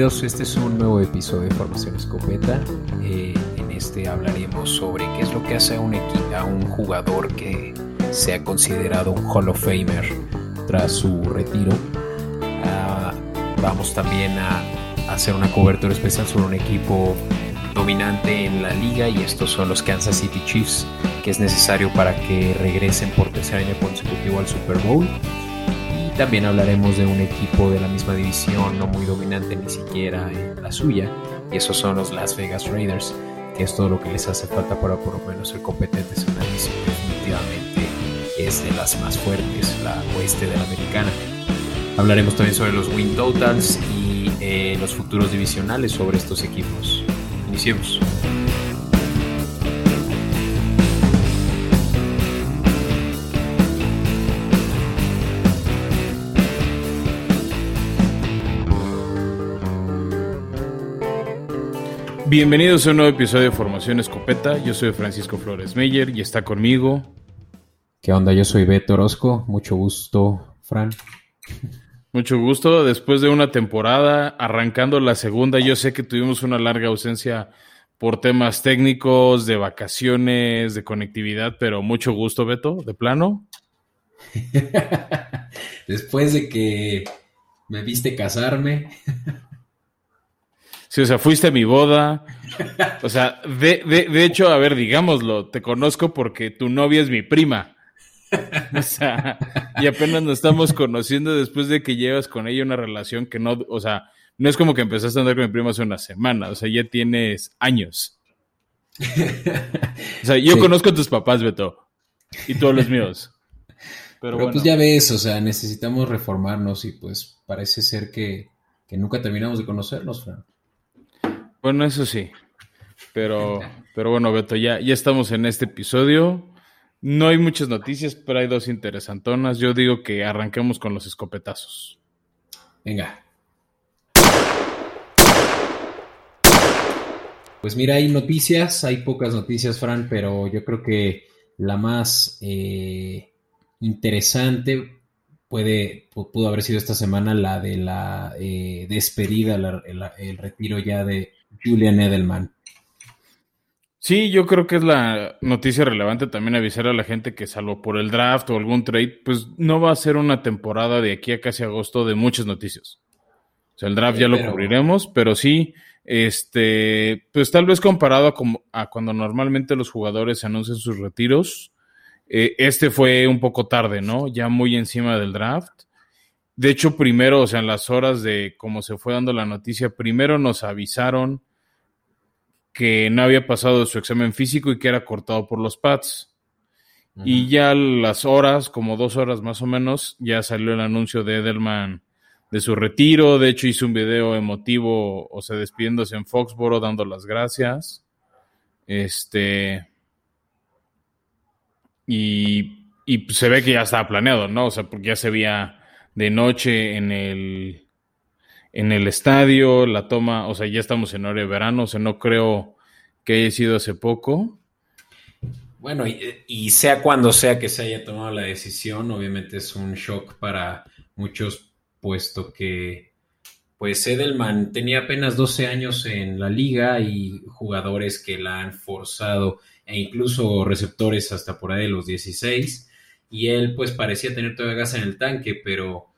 bienvenidos. Este es un nuevo episodio de Formación Escopeta. Eh, en este hablaremos sobre qué es lo que hace a un, a un jugador que sea considerado un Hall of Famer tras su retiro. Ah, vamos también a hacer una cobertura especial sobre un equipo dominante en la liga y estos son los Kansas City Chiefs, que es necesario para que regresen por tercer año consecutivo al Super Bowl. También hablaremos de un equipo de la misma división, no muy dominante ni siquiera en la suya, y esos son los Las Vegas Raiders, que es todo lo que les hace falta para por lo menos ser competentes en una división definitivamente es de las más fuertes, la oeste de la americana. Hablaremos también sobre los win totals y eh, los futuros divisionales sobre estos equipos. Iniciemos. Bienvenidos a un nuevo episodio de Formación Escopeta. Yo soy Francisco Flores Meyer y está conmigo. ¿Qué onda? Yo soy Beto Orozco. Mucho gusto, Fran. Mucho gusto. Después de una temporada, arrancando la segunda, yo sé que tuvimos una larga ausencia por temas técnicos, de vacaciones, de conectividad, pero mucho gusto, Beto, de plano. Después de que me viste casarme. Sí, o sea, fuiste a mi boda. O sea, de, de, de, hecho, a ver, digámoslo, te conozco porque tu novia es mi prima. O sea, y apenas nos estamos conociendo después de que llevas con ella una relación que no, o sea, no es como que empezaste a andar con mi prima hace una semana, o sea, ya tienes años. O sea, yo sí. conozco a tus papás, Beto, y todos los míos. Pero, Pero bueno. pues ya ves, o sea, necesitamos reformarnos y pues parece ser que, que nunca terminamos de conocernos, Fran. Bueno, eso sí. Pero, pero bueno, Beto, ya, ya estamos en este episodio. No hay muchas noticias, pero hay dos interesantonas. Yo digo que arranquemos con los escopetazos. Venga. Pues mira, hay noticias, hay pocas noticias, Fran, pero yo creo que la más eh, interesante puede, pudo haber sido esta semana la de la eh, despedida, la, el, el retiro ya de Julian Edelman. Sí, yo creo que es la noticia relevante también avisar a la gente que salvo por el draft o algún trade, pues no va a ser una temporada de aquí a casi agosto de muchas noticias. O sea, el draft ya lo cubriremos, pero sí, este, pues tal vez comparado a, como, a cuando normalmente los jugadores anuncian sus retiros, eh, este fue un poco tarde, ¿no? Ya muy encima del draft. De hecho, primero, o sea, en las horas de cómo se fue dando la noticia, primero nos avisaron que no había pasado su examen físico y que era cortado por los pads. Uh -huh. Y ya las horas, como dos horas más o menos, ya salió el anuncio de Edelman de su retiro. De hecho, hizo un video emotivo, o sea, despidiéndose en Foxboro, dando las gracias. Este. Y, y se ve que ya estaba planeado, ¿no? O sea, porque ya se veía de noche en el, en el estadio, la toma, o sea, ya estamos en hora de verano, o sea, no creo que haya sido hace poco. Bueno, y, y, sea cuando sea que se haya tomado la decisión, obviamente es un shock para muchos, puesto que pues Edelman tenía apenas 12 años en la liga y jugadores que la han forzado e incluso receptores hasta por ahí de los 16 y él pues parecía tener todavía gas en el tanque, pero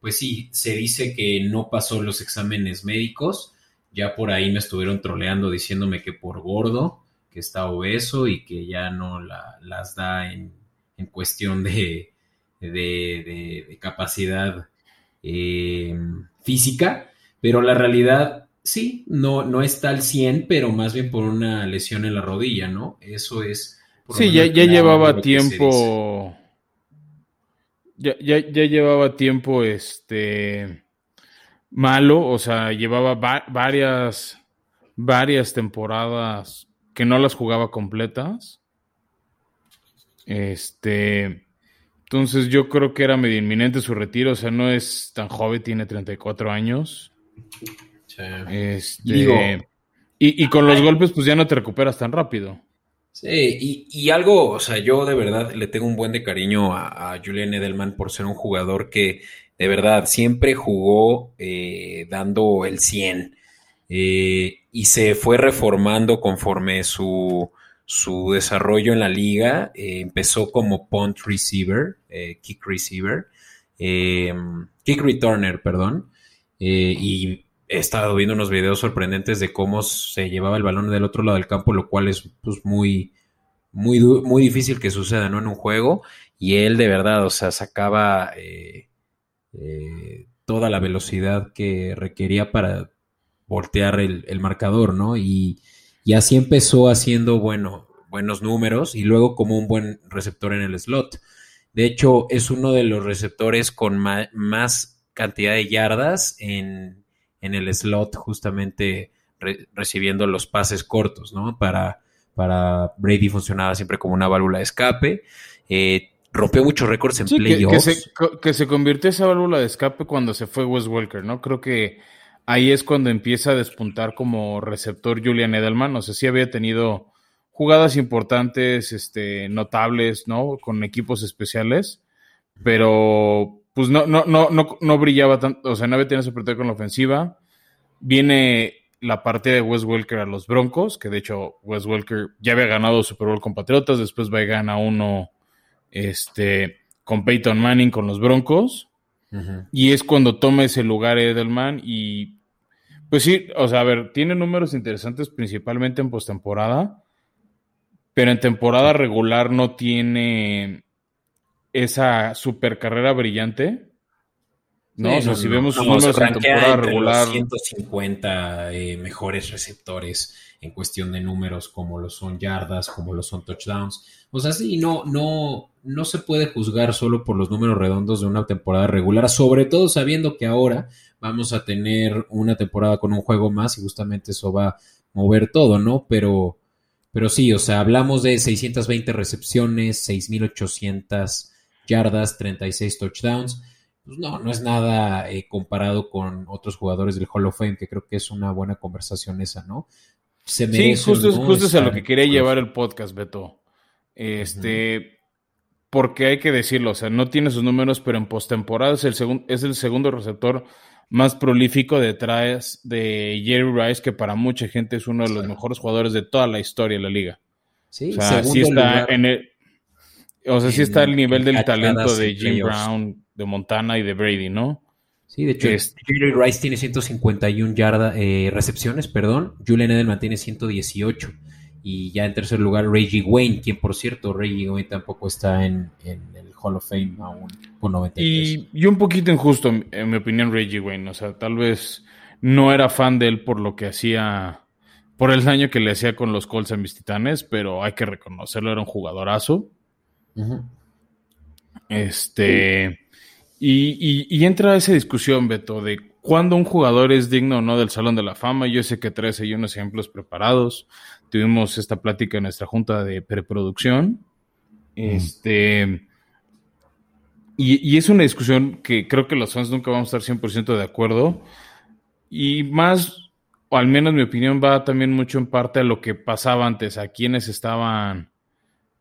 pues sí, se dice que no pasó los exámenes médicos. Ya por ahí me estuvieron troleando diciéndome que por gordo, que está obeso y que ya no la, las da en, en cuestión de, de, de, de capacidad eh, física. Pero la realidad, sí, no, no está al 100, pero más bien por una lesión en la rodilla, ¿no? Eso es. Sí, ya, ya llevaba tiempo ya, ya, ya, llevaba tiempo este malo, o sea, llevaba va varias, varias temporadas que no las jugaba completas. Este, entonces yo creo que era medio inminente su retiro, o sea, no es tan joven, tiene 34 años. Sí. Este, Digo, y, y, con los golpes, pues ya no te recuperas tan rápido. Sí, y, y, algo, o sea, yo de verdad le tengo un buen de cariño a, Julian Edelman por ser un jugador que de verdad, siempre jugó eh, dando el 100 eh, y se fue reformando conforme su, su desarrollo en la liga. Eh, empezó como punt receiver, kick receiver, kick returner, perdón, y he estado viendo unos videos sorprendentes de cómo se llevaba el balón del otro lado del campo, lo cual es pues, muy, muy, muy difícil que suceda ¿no? en un juego. Y él de verdad, o sea, sacaba eh, eh, toda la velocidad que requería para voltear el, marcador, ¿no? Y, así empezó haciendo, bueno, buenos números y luego como un buen receptor en el slot. De hecho, es uno de los receptores con más cantidad de yardas en en el slot justamente recibiendo los pases cortos, ¿no? Para, para Brady funcionaba siempre como una válvula de escape. Eh, rompió muchos récords en playoffs. Que, se, que se convirtió esa válvula de escape cuando se fue Wes Welker, ¿no? Creo que ahí es cuando empieza a despuntar como receptor Julian Edelman. No sé si había tenido jugadas importantes, este, notables, ¿no? Con equipos especiales, pero pues no, no, no, no, no brillaba tanto, o sea, no había tenido ese con la ofensiva. Viene la parte de Wes Welker a los Broncos, que de hecho Wes Welker ya había ganado Super Bowl con Patriotas, después va y gana uno este, con Peyton Manning con los Broncos. Y es cuando toma ese lugar Edelman y pues sí, o sea, a ver, tiene números interesantes principalmente en postemporada, pero en temporada regular no tiene esa super carrera brillante. No, o sea, si vemos sus números en temporada regular. 150 eh, mejores receptores en cuestión de números, como lo son yardas, como lo son touchdowns. O sea, sí, no, no, no se puede juzgar solo por los números redondos de una temporada regular, sobre todo sabiendo que ahora vamos a tener una temporada con un juego más y justamente eso va a mover todo, ¿no? Pero, pero sí, o sea, hablamos de 620 recepciones, 6800 yardas, 36 touchdowns. Pues no, no es nada eh, comparado con otros jugadores del Hall of Fame, que creo que es una buena conversación esa, ¿no? Se sí, justo, justo es a lo que quería llevar el podcast, Beto. Este, porque hay que decirlo, o sea, no tiene sus números, pero en postemporada es el, es el segundo receptor más prolífico detrás de Jerry Rice, que para mucha gente es uno de los mejores jugadores de toda la historia de la liga. Sí, o sea, sí está en el, o sea, sí está el nivel del talento de Jim Brown, de Montana y de Brady, ¿no? Sí, de hecho, Jerry Rice tiene 151 yardas, eh, recepciones, perdón. Julian Edelman tiene 118. Y ya en tercer lugar, Reggie Wayne, quien por cierto, Reggie Wayne tampoco está en, el Hall of Fame aún con 93. Y, y un poquito injusto, en mi opinión, Reggie Wayne. O sea, tal vez no era fan de él por lo que hacía, por el daño que le hacía con los Colts a mis titanes, pero hay que reconocerlo, era un jugadorazo. Este. Y, entra esa discusión, Beto, de cuándo un jugador es digno o no del Salón de la Fama. Yo sé que tres hay unos ejemplos preparados. Tuvimos esta plática en nuestra junta de preproducción. Este. Y, es una discusión que creo que los fans nunca vamos a estar 100% de acuerdo. Y más, o al menos mi opinión, va también mucho en parte a lo que pasaba antes, a quienes estaban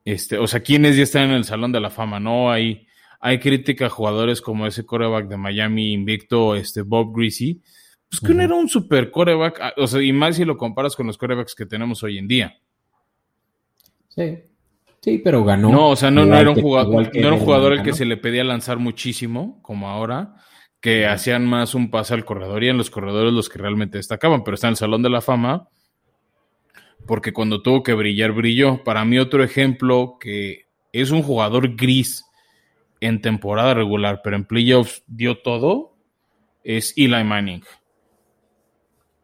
este, o sea, quienes ya están en el Salón de la Fama, ¿no? Hay, hay crítica a jugadores como ese coreback de Miami invicto, este Bob Greasy, pues que no era un super coreback, ah, o sea, y más si lo comparas con los corebacks que tenemos hoy en día. Sí. Sí, pero ganó. No, o sea, no, era un jugador, no era un jugador el que se le pedía lanzar muchísimo, como ahora, que hacían más un pase al corredor y en los corredores los que realmente destacaban, pero está en el Salón de la Fama porque cuando tuvo que brillar, brilló. Para mí otro ejemplo que es un jugador gris en temporada regular, pero en playoffs dio todo, es Eli Manning.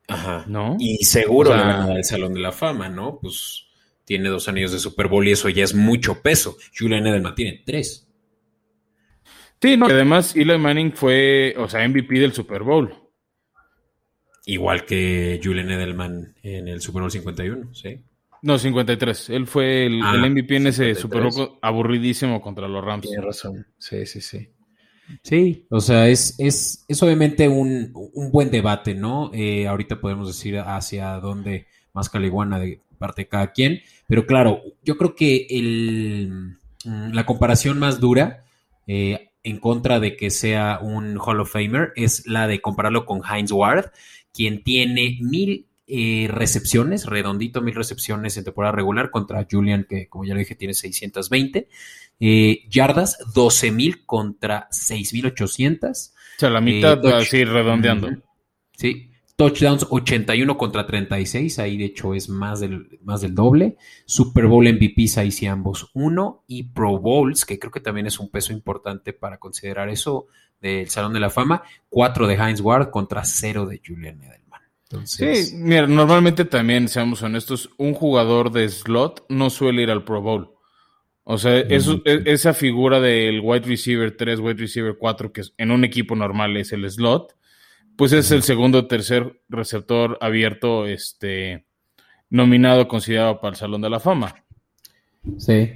Ajá. ¿No? Y seguro le van a dar el Salón de la Fama, ¿no? Pues tiene dos anillos de Super Bowl y eso ya es mucho peso. Julian Edelman tiene tres. Sí, no, además Eli Manning fue, o sea, MVP del Super Bowl. Igual que Julian Edelman en el Super Bowl 51, ¿sí? No, 53. Él fue el, ah, MVP en ese Super Bowl aburridísimo contra los Rams. Tiene razón. Sí, sí, sí. Sí, o sea, es, es, es obviamente un, buen debate, ¿no? Eh, ahorita podemos decir hacia dónde más caliguana de parte de cada quien, pero claro, yo creo que el, mm, la comparación más dura eh, en contra de que sea un Hall of Famer es la de compararlo con Heinz Ward, quien tiene mil eh, recepciones, redondito mil recepciones en temporada regular contra Julian, que como ya lo dije tiene 620. Eh, yardas, 12 mil contra 6.800. O sea, la mitad, eh, así redondeando. Sí, Touchdowns 81 contra 36, ahí de hecho es más del, más del doble. Super Bowl MVPs ahí sí ambos uno. Y Pro Bowls, que creo que también es un peso importante para considerar eso del Salón de la Fama. Cuatro de Heinz Ward contra cero de Julian Edelman. Sí, mira, normalmente también, seamos honestos, un jugador de slot no suele ir al Pro Bowl. O sea, eso, e, esa figura del wide receiver 3, wide receiver 4, que en un equipo normal es el slot, pues es el segundo o tercer receptor abierto este, nominado, considerado para el Salón de la Fama. Sí.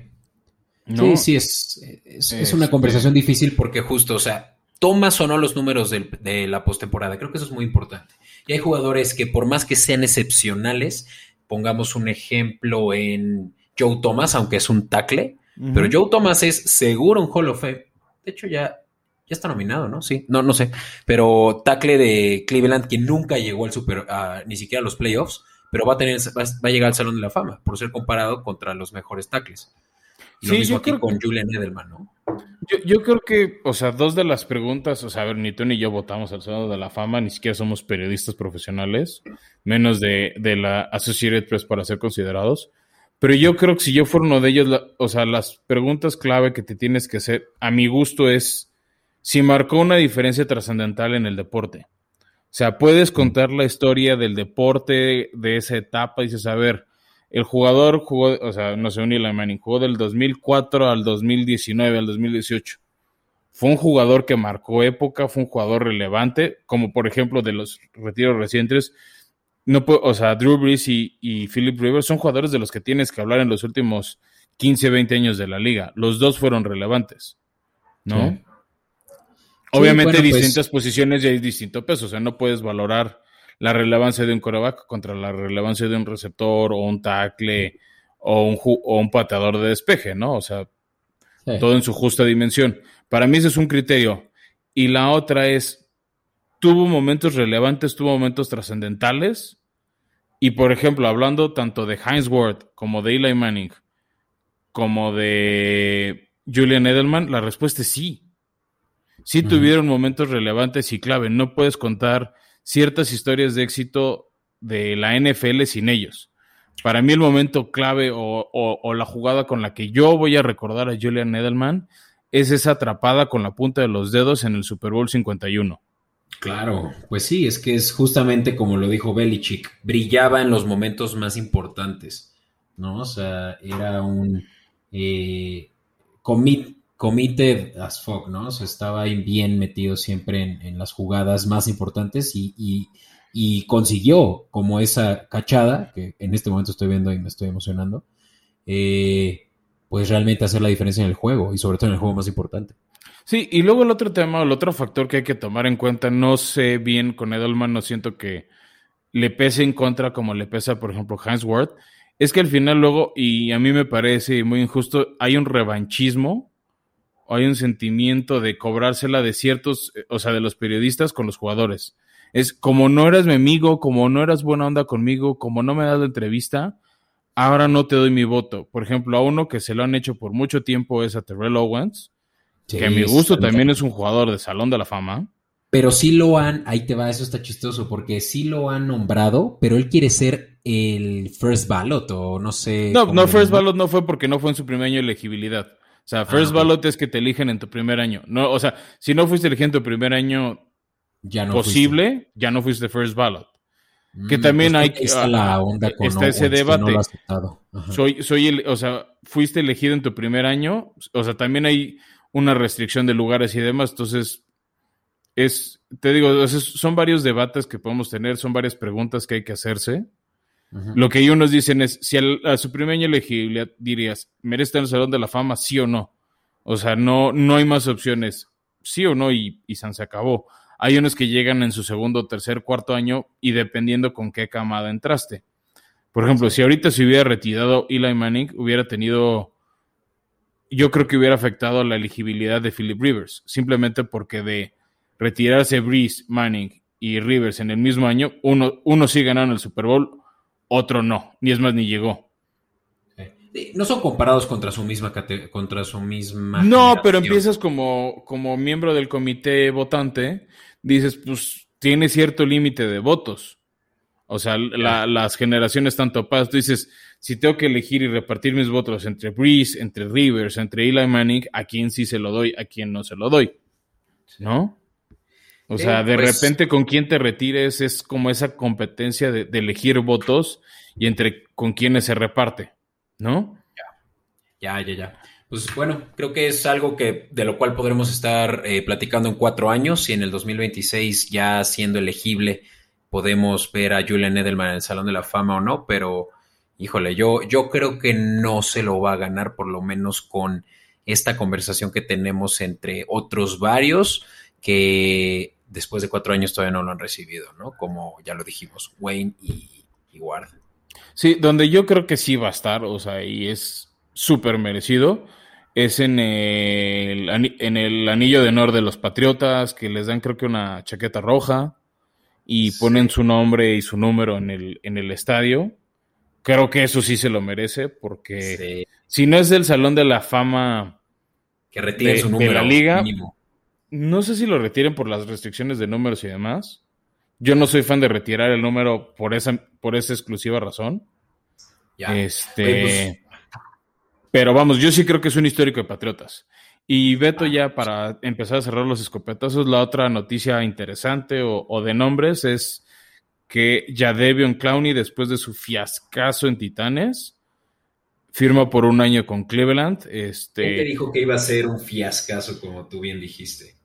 Sí, sí, es, es, una conversación difícil porque justo, o sea, tomas o no los números de, la postemporada. Creo que eso es muy importante. Y hay jugadores que por más que sean excepcionales, pongamos un ejemplo en Joe Thomas, aunque es un tackle, pero Joe Thomas es seguro un Hall of Fame. De hecho, ya ya está nominado, ¿no? Sí, no, no sé. Pero tackle de Cleveland que nunca llegó al super, ni siquiera a los playoffs, pero va a tener, va, a llegar al Salón de la Fama por ser comparado contra los mejores tackles. Y lo mismo aquí con Julian Edelman, ¿no? Yo, creo que, o sea, dos de las preguntas, o sea, a ver, ni tú ni yo votamos al Salón de la Fama, ni siquiera somos periodistas profesionales, menos de, de la Associated Press para ser considerados. Pero yo creo que si yo fuera uno de ellos, o sea, las preguntas clave que te tienes que hacer, a mi gusto, es si marcó una diferencia trascendental en el deporte. O sea, puedes contar la historia del deporte de esa etapa y dices, a ver, el jugador jugó, o sea, no sé, un Eli Manning, jugó del 2004 al 2019, al 2018. Fue un jugador que marcó época, fue un jugador relevante, como por ejemplo de los retiros recientes. No o sea, Drew Brees y, y, Philip Rivers son jugadores de los que tienes que hablar en los últimos 15, 20 años de la liga. Los dos fueron relevantes, ¿no? Obviamente pues distintas posiciones y hay distinto peso, o sea, no puedes valorar la relevancia de un coreback contra la relevancia de un receptor o un tackle o un, o un pateador de despeje, ¿no? O sea, todo en su justa dimensión. Para mí ese es un criterio. Y la otra es, tuvo momentos relevantes, tuvo momentos trascendentales. Y por ejemplo, hablando tanto de Heinz Ward como de Eli Manning, como de Julian Edelman, la respuesta es sí sí tuvieron momentos relevantes y clave. No puedes contar ciertas historias de éxito de la NFL sin ellos. Para mí el momento clave o, la jugada con la que yo voy a recordar a Julian Edelman es esa atrapada con la punta de los dedos en el Super Bowl 51. Claro, pues sí, es que es justamente como lo dijo Belichick, brillaba en los momentos más importantes, ¿no? O sea, era un eh, commit committed as fuck, ¿no? O sea, estaba bien metido siempre en, las jugadas más importantes y, consiguió como esa cachada, que en este momento estoy viendo y me estoy emocionando, eh, pues realmente hacer la diferencia en el juego y sobre todo en el juego más importante. Sí, y luego el otro tema, el otro factor que hay que tomar en cuenta, no sé bien con Edelman, no siento que le pese en contra como le pesa, por ejemplo, Hans Ward, es que al final luego, y a mí me parece muy injusto, hay un revanchismo hay un sentimiento de cobrársela de ciertos, o sea, de los periodistas con los jugadores. Es como no eras mi amigo, como no eras buena onda conmigo, como no me das la entrevista, ahora no te doy mi voto. Por ejemplo, a uno que se lo han hecho por mucho tiempo es a Terrell Owens, que a mi gusto también es un jugador de Salón de la Fama. Pero sí lo han, ahí te va, eso está chistoso, porque sí lo han nombrado, pero él quiere ser el first ballot o no sé. No, no, first ballot no fue porque no fue en su primer año de elegibilidad. O sea, first ah, ballot es que te eligen en tu primer año. No, o sea, si no fuiste elegido en tu primer año ya no posible, ya no fuiste first ballot. que mm, también pues hay que está la onda con está ese debate. soy, soy el, o sea, fuiste elegido en tu primer año, o sea, también hay una restricción de lugares y demás, entonces es, te digo, son varios debates que podemos tener, son varias preguntas que hay que hacerse. Lo que ellos nos dicen es, si a su primer año elegibilidad dirías, ¿merece estar en el Salón de la Fama, sí o no? O sea, no, no hay más opciones, sí o no, y, y San se acabó. Hay unos que llegan en su segundo, tercer, cuarto año y dependiendo con qué camada entraste. Por ejemplo, si ahorita se hubiera retirado Eli Manning, hubiera tenido yo creo que hubiera afectado la elegibilidad de Philip Rivers, simplemente porque de retirarse Breeze, Manning y Rivers en el mismo año, uno, uno sí ganaron el Super Bowl, otro no, ni es más ni llegó. No son comparados contra su misma contra su misma. No, pero empiezas como, como miembro del comité votante, dices, pues tiene cierto límite de votos. O sea, las generaciones están topadas. Tú dices, si tengo que elegir y repartir mis votos entre Breeze, entre Rivers, entre Eli Manning, ¿a quién sí se lo doy, a quién no se lo doy? ¿No? O sea, de pues repente con quién te retires es como esa competencia de, elegir votos y entre con quiénes se reparte, ¿no? Ya, ya, ya. Pues bueno, creo que es algo que de lo cual podremos estar eh, platicando en cuatro años y en el 2026 ya siendo elegible podemos ver a Julian Edelman en el Salón de la Fama o no, pero híjole, yo, yo creo que no se lo va a ganar por lo menos con esta conversación que tenemos entre otros varios que después de cuatro años todavía no lo han recibido, ¿no? Como ya lo dijimos, Wayne y, y Ward. Sí, donde yo creo que sí va a estar, o sea, y es súper merecido, es en el, en el anillo de honor de los Patriotas, que les dan creo que una chaqueta roja y ponen su nombre y su número en el, en el estadio. Creo que eso sí se lo merece, porque si no es del Salón de la Fama que retiren su número de la liga, no sé si lo retiren por las restricciones de números y demás. Yo no soy fan de retirar el número por esa, por esa exclusiva razón. Este, pues pero vamos, yo sí creo que es un histórico de Patriotas. Y Beto, ya para empezar a cerrar los escopetazos, la otra noticia interesante o, de nombres es que Jadevion Clowney, después de su fiascazo en Titanes, firma por un año con Cleveland. Este, ¿Quién te dijo que iba a ser un fiascazo, como tú bien dijiste?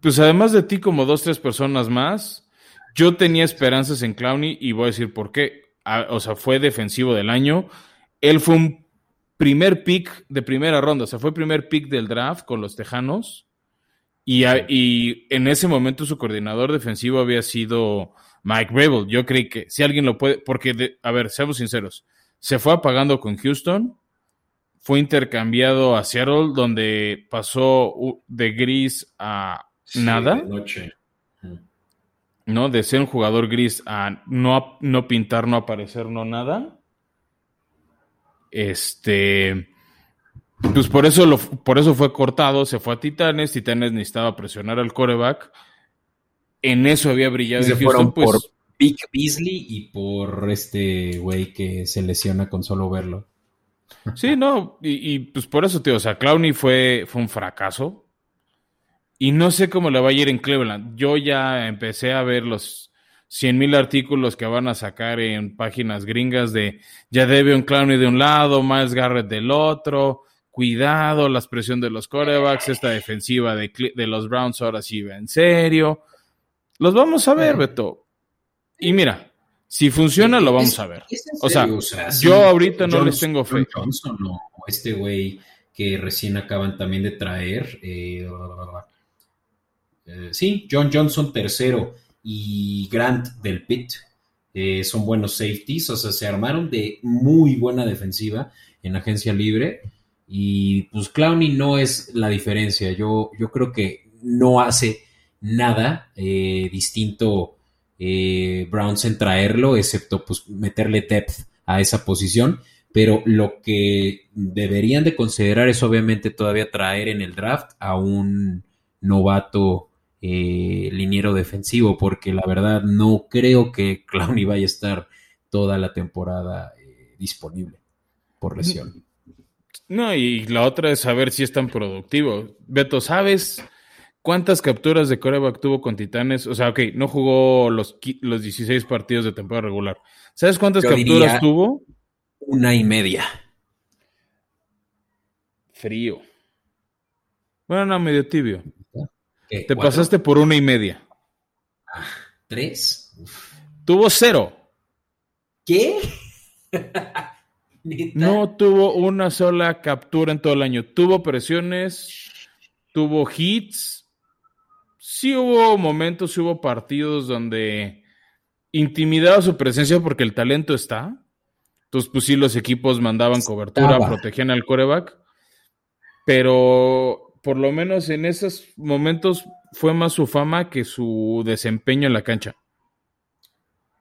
Pues además de ti, como dos, tres personas más, yo tenía esperanzas en Clowney y voy a decir por qué. O sea, fue defensivo del año. Él fue un primer pick de primera ronda, o sea, fue primer pick del draft con los Tejanos. Y, en ese momento su coordinador defensivo había sido Mike Rebel. Yo creí que si alguien lo puede, porque, a ver, seamos sinceros, se fue apagando con Houston, fue intercambiado a Seattle, donde pasó de gris a nada. ¿No? De ser un jugador gris a no, no pintar, no aparecer, no nada. Este, pues por eso, lo, por eso fue cortado, se fue a Titanes, Titanes necesitaba presionar al coreback. En eso había brillado. se fueron pues por Pick Beasley y por este güey que se lesiona con solo verlo. Sí, no, y, pues por eso, tío, o sea, Clowney fue, fue un fracaso. Y no sé cómo le va a ir en Cleveland. Yo ya empecé a ver los, 100 mil artículos que van a sacar en páginas gringas de ya debe un Clowney de un lado, Miles Garrett del otro, cuidado, la expresión de los corebacks, esta defensiva de, los Browns ahora sí va en serio. Los vamos a ver, Beto. Y mira, si funciona, lo vamos a ver. O sea, yo ahorita no les tengo fe. Johnson o este güey que recién acaban también de traer. Eh, eh, sí, John Johnson tercero y Grant del Pitt. Eh, son buenos safeties, o sea, se armaron de muy buena defensiva en agencia libre. Y pues Clowney no es la diferencia. Yo, yo creo que no hace nada eh, distinto eh, Browns en traerlo, excepto pues meterle depth a esa posición. Pero lo que deberían de considerar es obviamente todavía traer en el draft a un novato eh, liniero defensivo, porque la verdad no creo que Clowney vaya a estar toda la temporada eh, disponible por lesión. No, y la otra es saber si es tan productivo. Beto, ¿sabes cuántas capturas de coreback tuvo con Titanes? O sea, ok, no jugó los, los 16 partidos de temporada regular. ¿Sabes cuántas capturas tuvo? Una y media. Frío. Bueno, no, medio tibio. Te pasaste por una y media. ¿Tres? Tuvo cero. ¿Qué? no tuvo una sola captura en todo el año. Tuvo presiones, tuvo hits. Sí hubo momentos, sí hubo partidos donde intimidaba su presencia porque el talento está, Entonces, pues sí, los equipos mandaban cobertura, protegían al coreback, pero por lo menos en esos momentos fue más su fama que su desempeño en la cancha.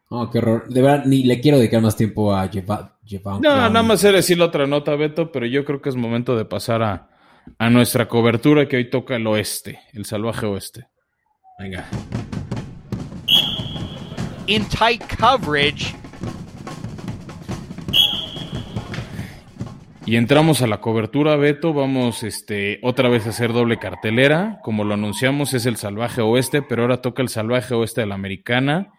Oh, qué horror. De verdad, ni le quiero dedicar más tiempo a llevar. No, nada más era decir la otra nota, Beto, pero yo creo que es momento de pasar a, a nuestra cobertura que hoy toca el oeste, el salvaje oeste. Venga. In tight coverage. Y entramos a la cobertura, Beto. Vamos este, otra vez a hacer doble cartelera. Como lo anunciamos, es el Salvaje Oeste, pero ahora toca el Salvaje Oeste de la Americana,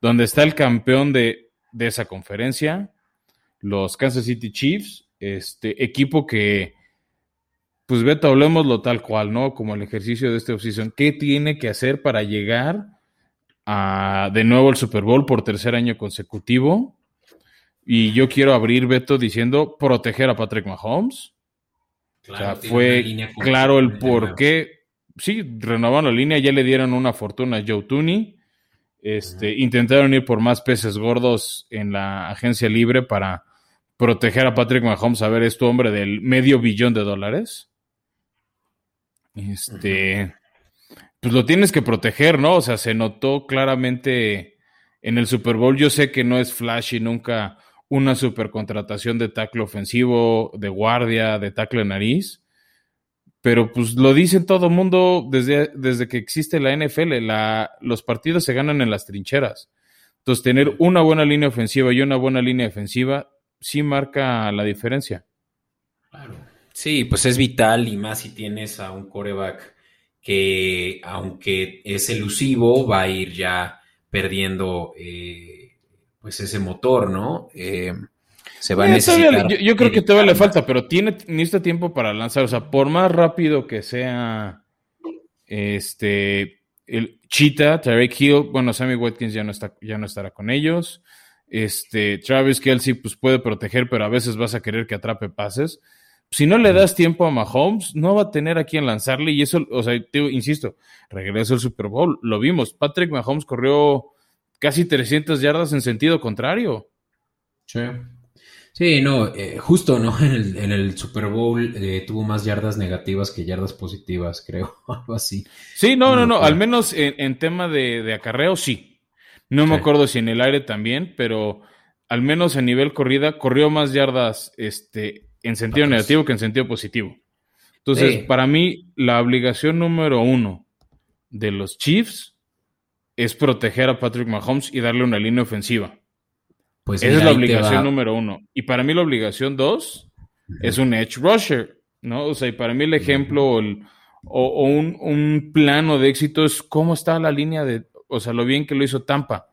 donde está el campeón de, de esa conferencia, los Kansas City Chiefs, este equipo que, pues Beto, hablemoslo tal cual, ¿no? Como el ejercicio de esta offseason. ¿Qué tiene que hacer para llegar a, de nuevo al Super Bowl por tercer año consecutivo? Y yo quiero abrir, Beto, diciendo proteger a Patrick Mahomes. o sea, fue claro el por qué. Sí, renovaron la línea, ya le dieron una fortuna a Joe Tooney. Este, Intentaron ir por más peces gordos en la agencia libre para proteger a Patrick Mahomes. A ver, es tu hombre del medio billón de dólares. Este, pues lo tienes que proteger, ¿no? O sea, se notó claramente en el Super Bowl. Yo sé que no es flashy nunca una supercontratación de tackle ofensivo, de guardia, de tackle nariz. Pero pues lo dice todo el mundo desde, desde que existe la NFL. La, los partidos se ganan en las trincheras. Entonces, tener una buena línea ofensiva y una buena línea defensiva sí marca la diferencia. Claro. Sí, pues es vital y más si tienes a un coreback que, aunque es elusivo, va a ir ya perdiendo. Eh, pues ese motor, ¿no? Eh, se va a eh, necesitar. yo, creo que todavía le falta, pero tiene necesita tiempo para lanzar. O sea, por más rápido que sea este el Cheetah, Tarek Hill, bueno, Sammy Watkins ya no está, ya no estará con ellos. Este, Travis Kelsey, pues puede proteger, pero a veces vas a querer que atrape pases. Si no le das tiempo a Mahomes, no va a tener a quien lanzarle. Y eso, o sea, te, insisto, regreso al Super Bowl. Lo vimos. Patrick Mahomes corrió casi 300 yardas en sentido contrario. Sí. Sí, no, eh, justo, ¿no? En el, Super Bowl eh, tuvo más yardas negativas que yardas positivas, creo, algo así. Sí, no, no, no, al menos en, tema de, acarreo, sí. No me acuerdo si en el aire también, pero al menos a nivel corrida corrió más yardas este, en sentido negativo que en sentido positivo. Entonces, para mí, la obligación número uno de los Chiefs es proteger a Patrick Mahomes y darle una línea ofensiva. Pues Esa es la obligación número uno. Y para mí la obligación dos es un edge rusher, ¿no? O sea, y para mí el ejemplo o, un, plano de éxito es cómo está la línea de, o sea, lo bien que lo hizo Tampa.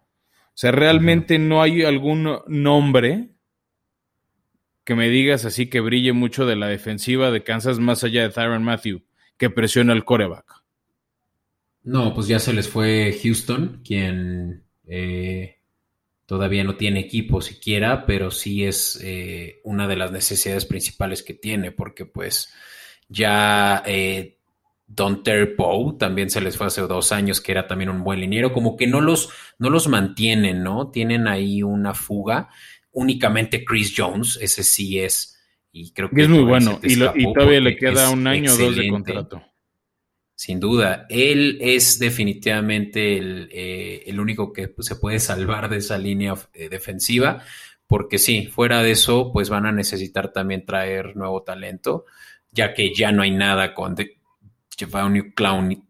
O sea, realmente no hay algún nombre que me digas así que brille mucho de la defensiva de Kansas más allá de Tyron Matthew, que presiona el coreback. No, pues ya se les fue Houston, quien eh, todavía no tiene equipo siquiera, pero sí es eh, una de las necesidades principales que tiene, porque pues ya eh, Don Poe también se les fue hace dos años, que era también un buen liniero, como que no los, no los mantienen, ¿no? Tienen ahí una fuga. Únicamente Chris Jones, ese sí es, y creo que es muy bueno, y, todavía le queda un año o dos de contrato. Sin duda, él es definitivamente el, eh, único que se puede salvar de esa línea eh, defensiva, porque sí, fuera de eso, pues van a necesitar también traer nuevo talento, ya que ya no hay nada con Giovanni Clowney,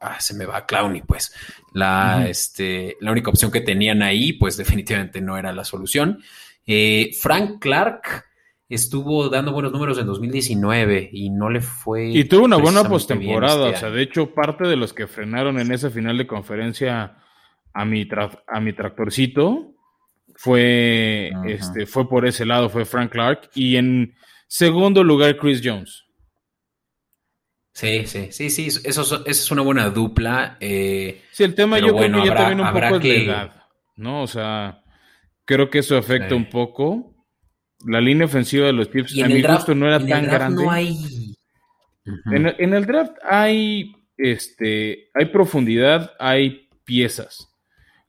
ah, se me va Clowney, pues la, este, la única opción que tenían ahí, pues definitivamente no era la solución. Eh, Frank Clark, estuvo dando buenos números en 2019 y no le fue. Y tuvo una buena postemporada. Este o sea, de hecho, parte de los que frenaron en esa final de conferencia a mi, a mi tractorcito fue, este, fue por ese lado, fue Frank Clark. Y en segundo lugar, Chris Jones. Sí, sí, sí, sí, eso, es una buena dupla. Eh, sí, el tema yo creo que ya también un poco es de edad, ¿no? O sea, creo que eso afecta un poco la línea ofensiva de los Chiefs a mi gusto no era tan grande. No hay... en, el, draft hay, este, hay profundidad, hay piezas.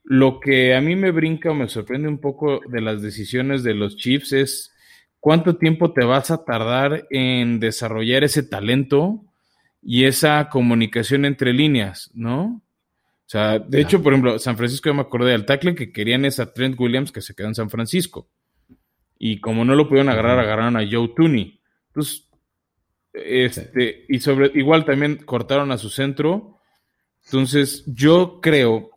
Lo que a mí me brinca o me sorprende un poco de las decisiones de los Chiefs es cuánto tiempo te vas a tardar en desarrollar ese talento y esa comunicación entre líneas, ¿no? O sea, de hecho, por ejemplo, San Francisco, yo me acordé del tackle que querían es a Trent Williams que se quedó en San Francisco. Y como no lo pudieron agarrar, agarraron a Joe Tooney. Entonces, este, y sobre, igual también cortaron a su centro. Entonces, yo creo,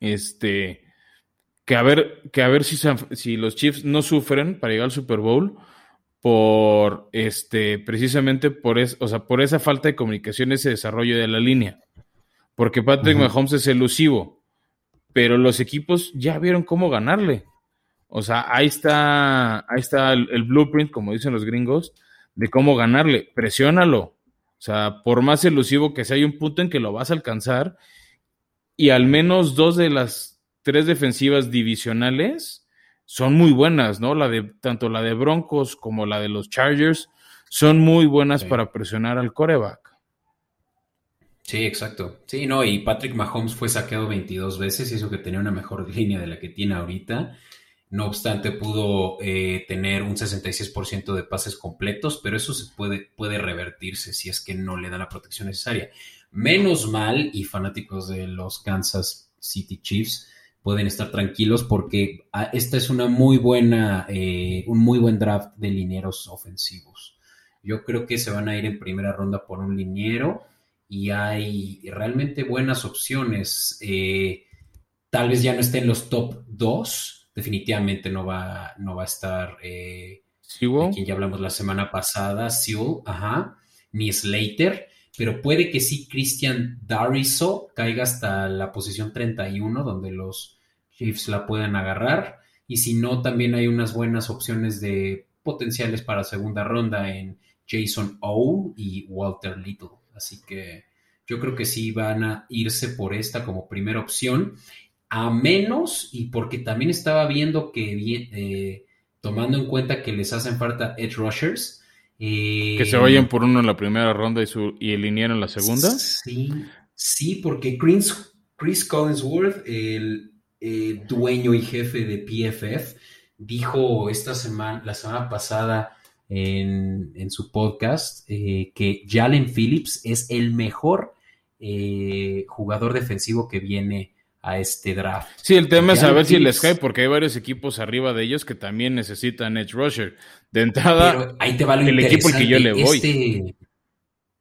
este, que a ver, que a ver si, si los Chiefs no sufren para llegar al Super Bowl por, este, precisamente por, es, o sea, por esa falta de comunicación, ese desarrollo de la línea. Porque Patrick Mahomes es elusivo, pero los equipos ya vieron cómo ganarle. O sea, ahí está, ahí está el, blueprint, como dicen los gringos, de cómo ganarle. Presiónalo. O sea, por más elusivo que sea, hay un punto en que lo vas a alcanzar y al menos dos de las tres defensivas divisionales son muy buenas, ¿no? La de tanto la de Broncos como la de los Chargers son muy buenas para presionar al coreback. Sí, exacto. Sí, no, y Patrick Mahomes fue saqueado 22 veces y eso que tenía una mejor línea de la que tiene ahorita. No obstante, pudo eh, tener un 66% de pases completos, pero eso se puede, puede revertirse si es que no le da la protección necesaria. Menos mal, y fanáticos de los Kansas City Chiefs pueden estar tranquilos porque ah, esta es una muy buena, eh, un muy buen draft de linieros ofensivos. Yo creo que se van a ir en primera ronda por un liniero y hay realmente buenas opciones. Eh, tal vez ya no esté en los top 2, definitivamente no va, no va a estar eh, quien ya hablamos la semana pasada, Sewell, ajá, ni Slater, pero puede que sí Christian Dariso caiga hasta la posición 31, donde los Chiefs la puedan agarrar, y si no, también hay unas buenas opciones de potenciales para segunda ronda en Jason O y Walter Little, así que yo creo que sí van a irse por esta como primera opción a menos, y porque también estaba viendo que, eh, tomando en cuenta que les hacen falta edge rushers, eh, que se vayan por uno en la primera ronda y, su, y el en la segunda. Sí, sí, porque Chris, Chris Collinsworth, el dueño y jefe de PFF, dijo esta semana, la semana pasada en, su podcast, eh, que Jalen Phillips es el mejor jugador defensivo que viene a este draft. Sí, el tema es saber si les cae, porque hay varios equipos arriba de ellos que también necesitan edge rusher. De entrada, ahí te va el equipo al que yo le voy. Este,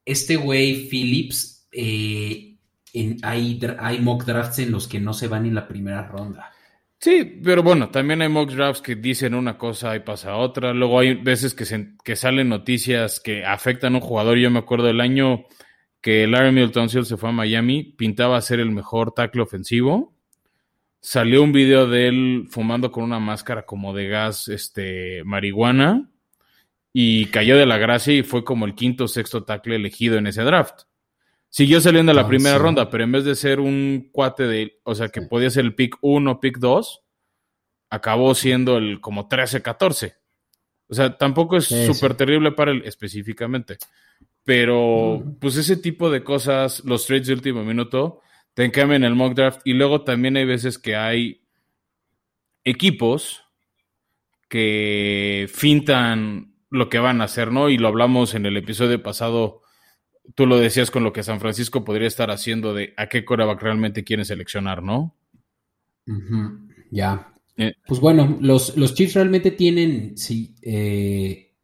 este güey, Phillips, eh, hay, hay mock drafts en los que no se van en la primera ronda. Sí, pero bueno, también hay mock drafts que dicen una cosa y pasa otra. Luego hay veces que, que salen noticias que afectan a un jugador. Yo me acuerdo del año que Larry Milton se fue a Miami, pintaba ser el mejor tackle ofensivo. Salió un video de él fumando con una máscara como de gas, este, marihuana, y cayó de la gracia y fue como el quinto o sexto tackle elegido en ese draft. Siguió saliendo a la ah, primera ronda, pero en vez de ser un cuate de, o sea, que podía ser el pick 1, pick 2, acabó siendo el como 13-14. O sea, tampoco es súper terrible para él específicamente. Pero, pues ese tipo de cosas, los trades de último minuto, te cambian el mock draft. Y luego también hay veces que hay equipos que fintan lo que van a hacer, ¿no? Y lo hablamos en el episodio pasado. Tú lo decías con lo que San Francisco podría estar haciendo de a qué coreback realmente quieren seleccionar, ¿no? Ya. Eh. Pues bueno, los, los Chiefs realmente tienen, sí, eh,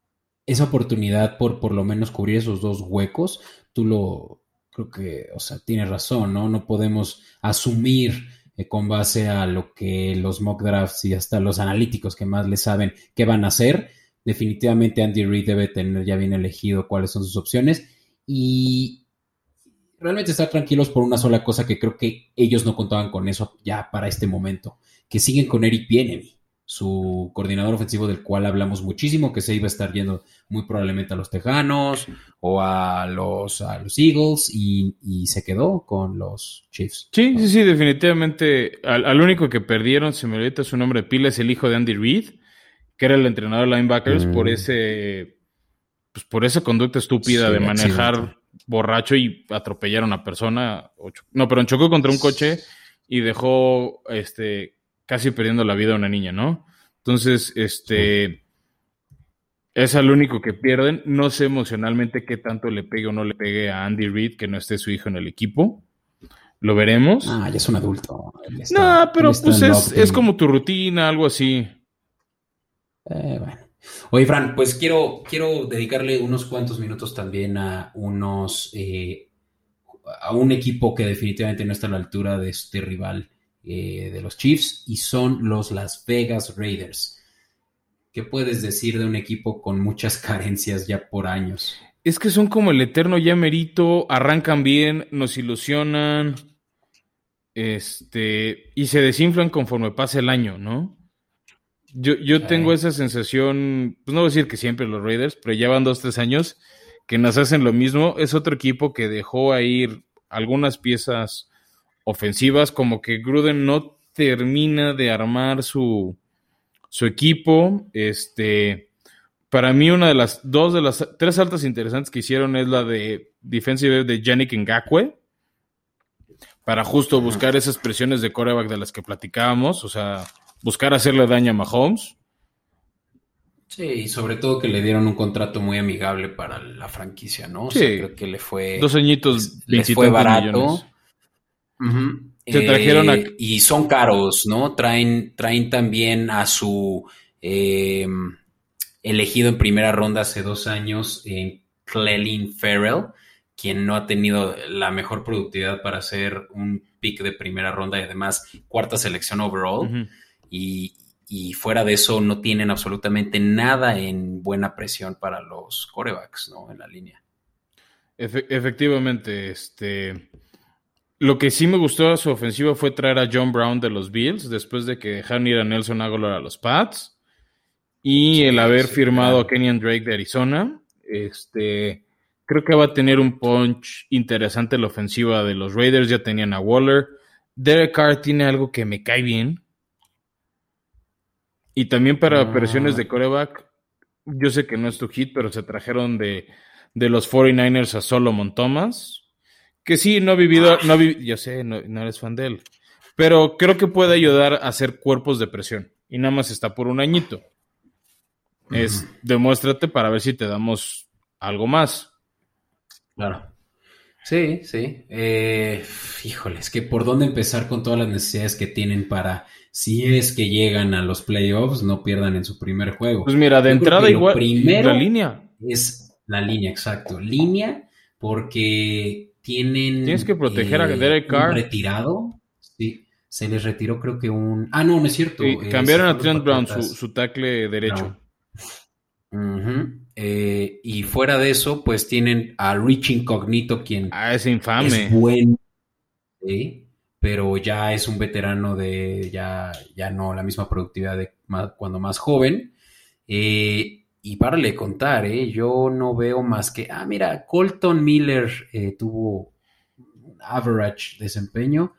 esa oportunidad por por lo menos cubrir esos dos huecos, tú lo creo que, o sea, tienes razón, ¿no? No podemos asumir eh, con base a lo que los mock drafts y hasta los analíticos que más le saben qué van a hacer. Definitivamente Andy Reid debe tener ya bien elegido cuáles son sus opciones y realmente estar tranquilos por una sola cosa que creo que ellos no contaban con eso ya para este momento, que siguen con Eric Bienemy su coordinador ofensivo del cual hablamos muchísimo, que se iba a estar yendo muy probablemente a los Tejanos o a los, a los Eagles y, se quedó con los Chiefs. Sí, sí, sí, definitivamente. Al, único que perdieron, se me olvida su nombre, Pila, es el hijo de Andy Reid, que era el entrenador de linebackers, por mm. ese pues por esa conducta estúpida de manejar borracho y atropellar a una persona. no, pero chocó contra un coche y dejó este, casi perdiendo la vida a una niña, ¿no? Entonces, este, es al único que pierden. No sé emocionalmente qué tanto le pegue o no le pegue a Andy Reid que no esté su hijo en el equipo. Lo veremos. Ah, ya es un adulto. no, pero pues es, es, como tu rutina, algo así. Eh, bueno. Oye, Fran, pues quiero, quiero dedicarle unos cuantos minutos también a unos eh, a un equipo que definitivamente no está a la altura de este rival eh, de los Chiefs y son los Las Vegas Raiders. ¿Qué puedes decir de un equipo con muchas carencias ya por años? Es que son como el eterno ya merito, arrancan bien, nos ilusionan, este, y se desinflan conforme pasa el año, ¿no? Yo, yo tengo esa sensación, pues no voy a decir que siempre los Raiders, pero ya van dos, tres años que nos hacen lo mismo. Es otro equipo que dejó a ir algunas piezas ofensivas, como que Gruden no termina de armar su, su equipo. Este, para mí, una de las dos de las tres altas interesantes que hicieron es la de defensive de Yannick Ngakwe, para justo buscar esas presiones de coreback de las que platicábamos, o sea, buscar hacerle daño a Mahomes. Sí, y sobre todo que le dieron un contrato muy amigable para la franquicia, ¿no? sí. creo que le fue. Dos añitos, les, fue barato. Se trajeron eh, Y son caros, ¿no? Traen, traen también a su em, elegido en primera ronda hace dos años, en Clelin Farrell, quien no ha tenido la mejor productividad para ser un pick de primera ronda y además cuarta selección overall. Y, y fuera de eso no tienen absolutamente nada en buena presión para los corebacks, ¿no? En la línea. efectivamente, este. Lo que sí me gustó de su ofensiva fue traer a John Brown de los Bills después de que dejaron ir a Nelson Aguilar a los Pats y el haber firmado a Kenyan Drake de Arizona. Este, creo que va a tener un punch interesante la ofensiva de los Raiders. Ya tenían a Waller. Derek Carr tiene algo que me cae bien y también para ah. presiones de coreback, yo sé que no es tu hit, pero se trajeron de, los 49ers a Solomon Thomas, que sí, no ha vivido, no yo sé, no, eres fan de él, pero creo que puede ayudar a hacer cuerpos de presión y nada más está por un añito. Es, demuéstrate para ver si te damos algo más. Claro. Sí, sí. Eh, híjole, es que por dónde empezar con todas las necesidades que tienen para si es que llegan a los playoffs, no pierdan en su primer juego. Pues mira, de entrada igual, primero la línea. Es la línea, exacto. Línea, porque tienen. Tienes que proteger a eh, Derek Carr. retirado. Sí, se les retiró, creo que un. Ah, no, no es cierto. cambiaron a Trent Brown, su, su, tackle derecho. Eh, y fuera de eso, pues tienen a Rich Incognito, quien. Ah, es infame. Es buen. ¿sí? Pero ya es un veterano de ya, ya no la misma productividad de cuando más joven. Eh, y para le contar, eh, yo no veo más que, ah, mira, Colton Miller eh, tuvo average desempeño,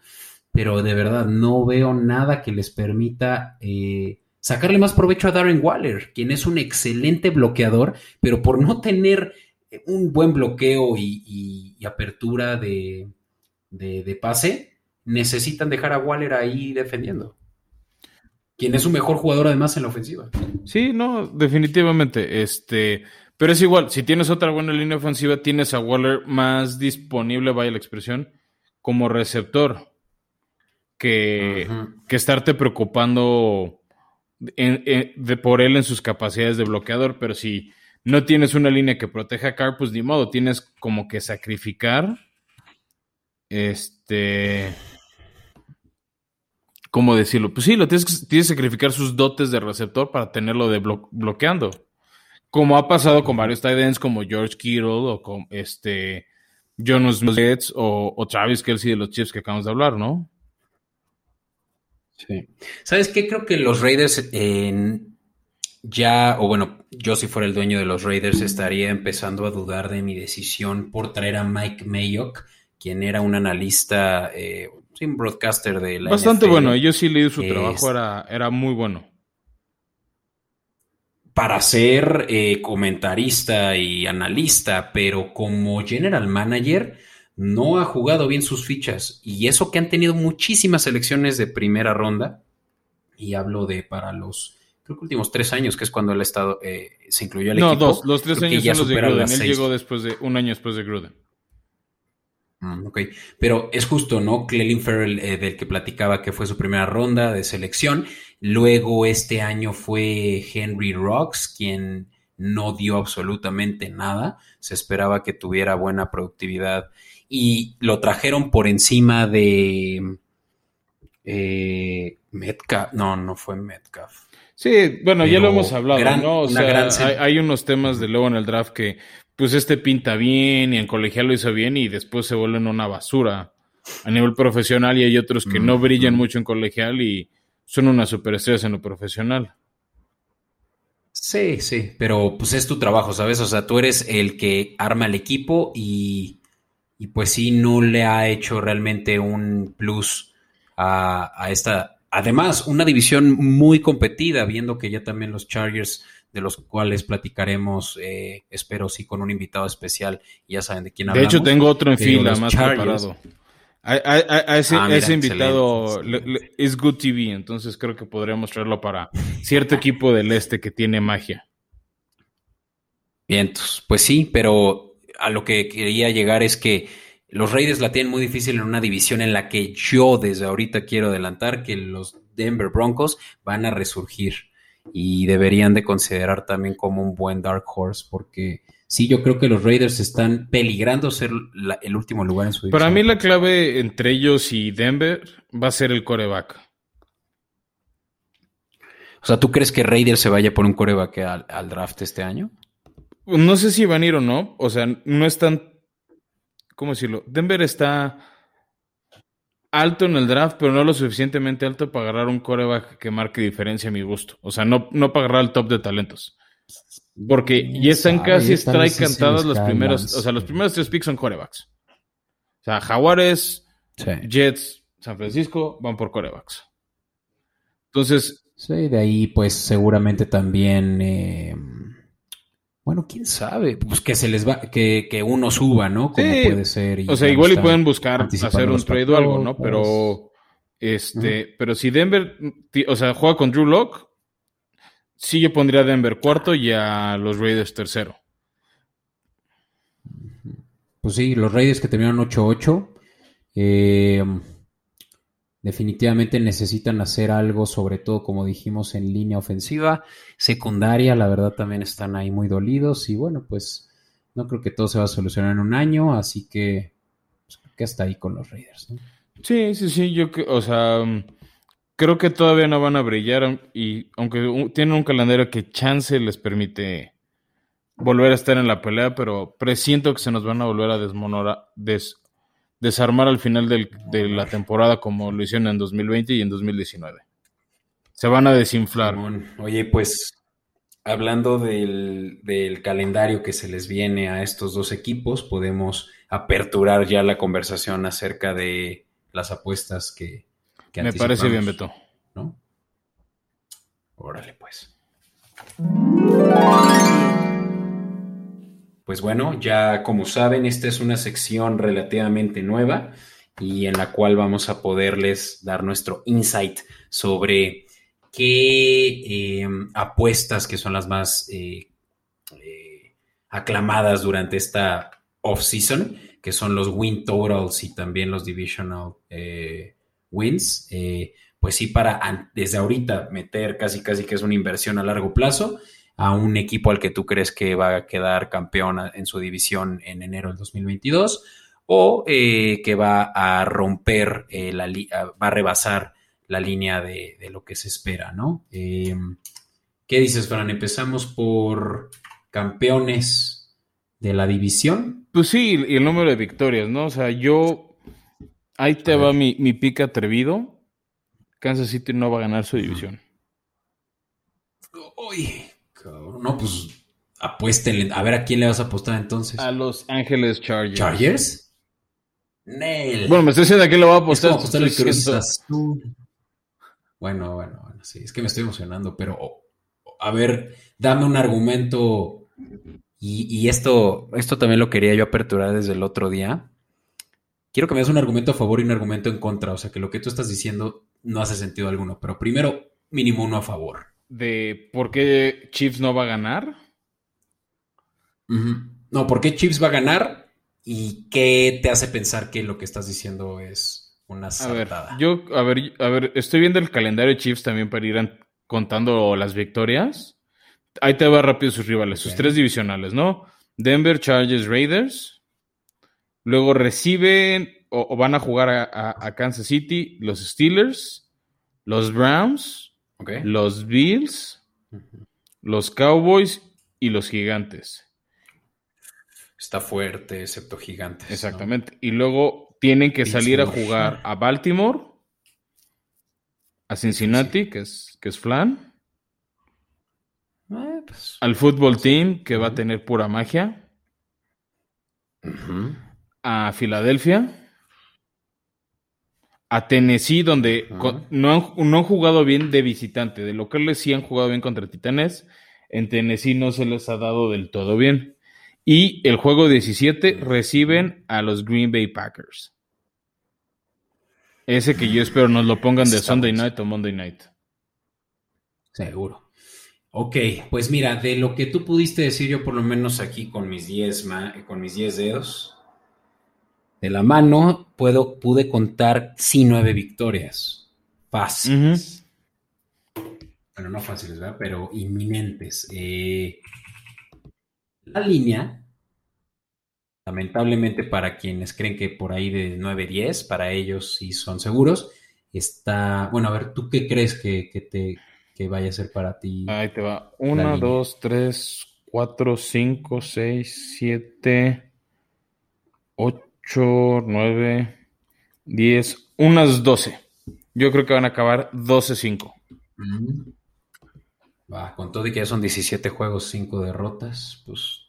pero de verdad no veo nada que les permita sacarle más provecho a Darren Waller, quien es un excelente bloqueador, pero por no tener un buen bloqueo y, apertura de, de pase, necesitan dejar a Waller ahí defendiendo. Quien es su mejor jugador además en la ofensiva. Sí, no, definitivamente. Este, pero es igual, si tienes otra buena línea ofensiva, tienes a Waller más disponible, vaya la expresión, como receptor que, que estarte preocupando de, por él en sus capacidades de bloqueador. Pero si no tienes una línea que proteja a Carr, pues ni modo, tienes como que sacrificar. Este. ¿Cómo decirlo? Pues sí, lo tienes que, tienes que sacrificar sus dotes de receptor para tenerlo de bloqueando. Como ha pasado con varios tight ends como George Kittle o con este Jonas Jets o, o, Travis Kelsey de los Chiefs que acabamos de hablar, ¿no? Sí. ¿Sabes qué? Creo que los Raiders ya, o bueno, yo si fuera el dueño de los Raiders estaría empezando a dudar de mi decisión por traer a Mike Mayock, quien era un analista, eh, un broadcaster de la Bastante bueno, yo sí leí su trabajo, era, era muy bueno. Para ser eh, comentarista y analista, pero como general manager, no ha jugado bien sus fichas. Y eso que han tenido muchísimas selecciones de primera ronda, y hablo de para los creo que últimos tres años, que es cuando el estado eh, se incluyó al no, equipo. No, dos, los tres creo años ya son los de Gruden. Él llegó después de un año después de Gruden. Mm, ok, pero es justo, ¿no? Clelin Ferrell, eh, del que platicaba que fue su primera ronda de selección. Luego este año fue Henry Rocks, quien no dio absolutamente nada. Se esperaba que tuviera buena productividad y lo trajeron por encima de eh, Metcalf. No, no fue Metcalf. Sí, bueno, ya lo hemos hablado, gran- ¿no? O sea, gran hay, se- hay unos temas de luego en el draft que, pues este pinta bien y en colegial lo hizo bien y después se vuelven una basura a nivel profesional y hay otros que no Mm, brillan mm. mucho en colegial y son unas superestrellas en lo profesional. Sí, sí, pero pues es tu trabajo, ¿sabes? O sea, tú eres el que arma el equipo y, y pues sí, no le ha hecho realmente un plus a, a esta, además, una división muy competida, viendo que ya también los Chargers, de los cuales platicaremos, eh, espero sí, con un invitado especial, y ya saben de quién De hablamos. hecho, tengo otro en Pero fila más Chargers- preparado. A, a- a- a ese, Ah, mira, ese invitado excelente, le- le- es Good TV, entonces creo que podríamos traerlo para cierto equipo del este que tiene magia. Vientos, pues sí, pero a lo que quería llegar es que los Raiders la tienen muy difícil en una división en la que yo desde ahorita quiero adelantar que los Denver Broncos van a resurgir y deberían de considerar también como un buen dark horse porque sí, yo creo que los Raiders están peligrando ser la- el último lugar en su división. Para mí la clave entre ellos y Denver va a ser el coreback. O sea, ¿tú crees que Raiders se vaya por un coreback al, al draft este año? No sé si van a ir o no. O sea, no están. ¿Cómo decirlo? Denver está alto en el draft, pero no lo suficientemente alto para agarrar un coreback que marque diferencia a mi gusto. O sea, no, no para agarrar el top de talentos. Porque ya están Sabe, casi strike cantadas los primeros. O sea, los primeros tres picks son corebacks. O sea, Jaguares, Sí. Jets, San Francisco van por corebacks. Entonces, Sí, de ahí pues seguramente también, eh, bueno, quién sabe, pues que se les va, que, que uno suba, ¿no? Como Sí, puede ser. O sea, igual y pueden buscar hacer un trade o algo, ¿no? Pero, este, pero si Denver, o sea, juega con Drew Lock, sí yo pondría a Denver cuarto y a los Raiders tercero. Pues sí, los Raiders que terminaron 8-8, eh, definitivamente necesitan hacer algo, sobre todo como dijimos en línea ofensiva, secundaria, la verdad también están ahí muy dolidos y bueno, pues no creo que todo se va a solucionar en un año, así que, pues, que hasta ahí con los Raiders. Sí, sí, sí, yo, o sea, mm, creo que todavía no van a brillar y aunque tienen un calendario que chance les permite volver a estar en la pelea, pero presiento que se nos van a volver a desmonora- des- desarmar al final del- de la temporada como lo hicieron en 2020 y en 2019. Se van a desinflar. Oye, pues hablando del, del calendario que se les viene a estos dos equipos, podemos aperturar ya la conversación acerca de las apuestas que, que Me parece bien, Beto. ¿no? Órale, pues. Pues bueno, ya como saben, esta es una sección relativamente nueva y en la cual vamos a poderles dar nuestro insight sobre qué eh, apuestas que son las más eh, eh, aclamadas durante esta off-season, que son los win totals y también los divisional eh, wins. Pues sí, para desde ahorita meter casi casi que es una inversión a largo plazo a un equipo al que tú crees que va a quedar campeón en su división en enero del 2022 o eh, que va a romper, eh, la va a rebasar la línea de, de lo que se espera, ¿no? Eh, ¿Qué dices, Fran? Empezamos por campeones de la división. Pues sí, y el número de victorias, ¿no? O sea, yo. Ahí te A va mi, mi pick atrevido. Kansas City no va a ganar su división. Uy, cabrón, no, pues apuéstenle. A ver a quién le vas a apostar entonces. A Los Ángeles Chargers. ¿Chargers? Nel. Bueno, me estoy diciendo a quién le voy a Es apostar. estoy Cruz Azul. Bueno, bueno, bueno, sí, es que me estoy emocionando, pero oh, a ver, dame un argumento. Y, y esto, esto también lo quería yo aperturar desde el otro día. quiero que me des un argumento a favor y un argumento en contra. O sea, que lo que tú estás diciendo no hace sentido alguno. Pero primero, mínimo uno a favor. De por qué Chiefs no va a ganar. No, ¿por qué Chiefs va a ganar? ¿Y qué te hace pensar que lo que estás diciendo es una A ver, yo, a ver, a ver, estoy viendo el calendario de Chiefs también para ir an- contando las victorias. Ahí te va rápido sus rivales, sus tres divisionales, ¿no? Denver, Chargers, Raiders. Luego reciben o, o van a jugar a, a- a Kansas City los Steelers, los Browns, Los Bills, los Cowboys y los Gigantes. Está fuerte, excepto gigantes. ¿no? Exactamente. Y luego tienen que salir a jugar a Baltimore, a Cincinnati, que es, que es Flan, Eh, pues, al fútbol team, que va a tener pura magia, a Filadelfia, a Tennessee, donde no, han, no han jugado bien de visitante. De locales sí han jugado bien contra Titanes. En Tennessee no se les ha dado del todo bien. Y el juego 17 reciben a los Green Bay Packers. Ese que yo espero nos lo pongan de Sunday. Night o Monday Night. Seguro. Ok, pues mira, de lo que tú pudiste decir, yo por lo menos aquí con mis 10 ma- con mis 10 dedos de la mano, puedo, pude contar sí nueve victorias. Fáciles. Bueno, no fáciles, ¿verdad? Pero inminentes. Eh, la línea, lamentablemente para quienes creen que por ahí de 9-10, para ellos sí son seguros, está, bueno, a ver, ¿tú qué crees que, que te que vaya a ser para ti? Ahí te va. La Una, línea. dos, tres, cuatro, cinco, seis, siete, ocho, nueve, diez, unas doce. Yo creo que van a acabar 12-5. Mm. Va, con todo y que ya son 17 juegos, 5 derrotas, pues